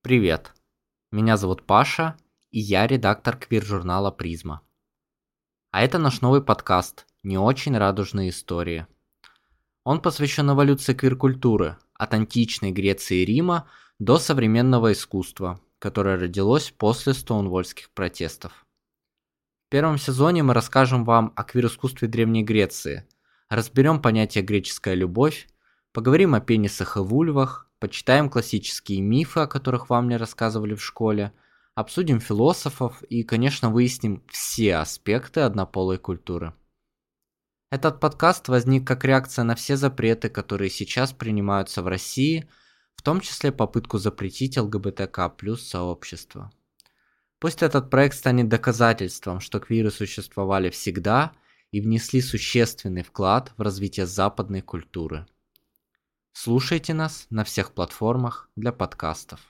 Привет, меня зовут Паша, и я редактор квир-журнала «Призма». А это наш новый подкаст «Не очень радужные истории». Он посвящен эволюции квир-культуры от античной Греции и Рима до современного искусства, которое родилось после стоунвольских протестов. В первом сезоне мы расскажем вам о квир-искусстве Древней Греции, разберем понятие «греческая любовь», поговорим о пенисах и вульвах, почитаем классические мифы, о которых вам не рассказывали в школе, обсудим философов и, конечно, выясним все аспекты однополой культуры. Этот подкаст возник как реакция на все запреты, которые сейчас принимаются в России, в том числе попытку запретить ЛГБТК плюс сообщество. Пусть этот проект станет доказательством, что квиры существовали всегда и внесли существенный вклад в развитие западной культуры. Слушайте нас на всех платформах для подкастов.